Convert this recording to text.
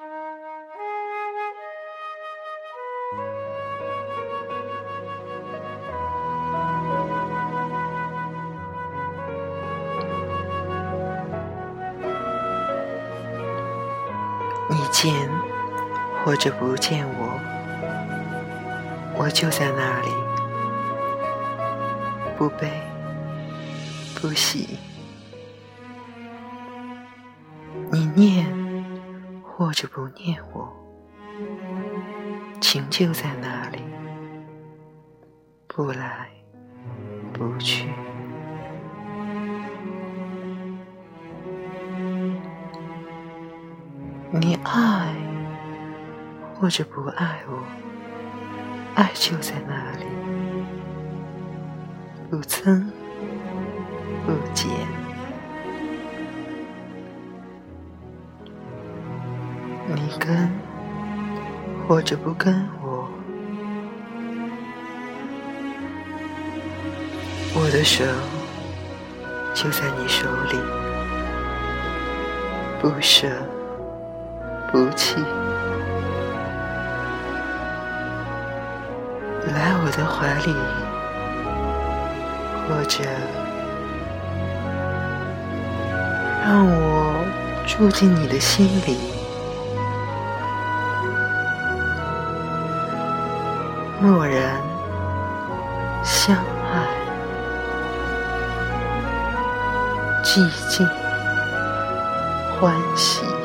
你见或者不见我，我就在那里，不悲不喜。你念或者不念我，情就在那里，不来不去。你爱或者不爱我，爱就在那里，不增不减。你跟或者不跟我，我的手就在你手里，不舍。不弃，来我的怀里，或者让我住进你的心里，默然相爱，寂静欢喜。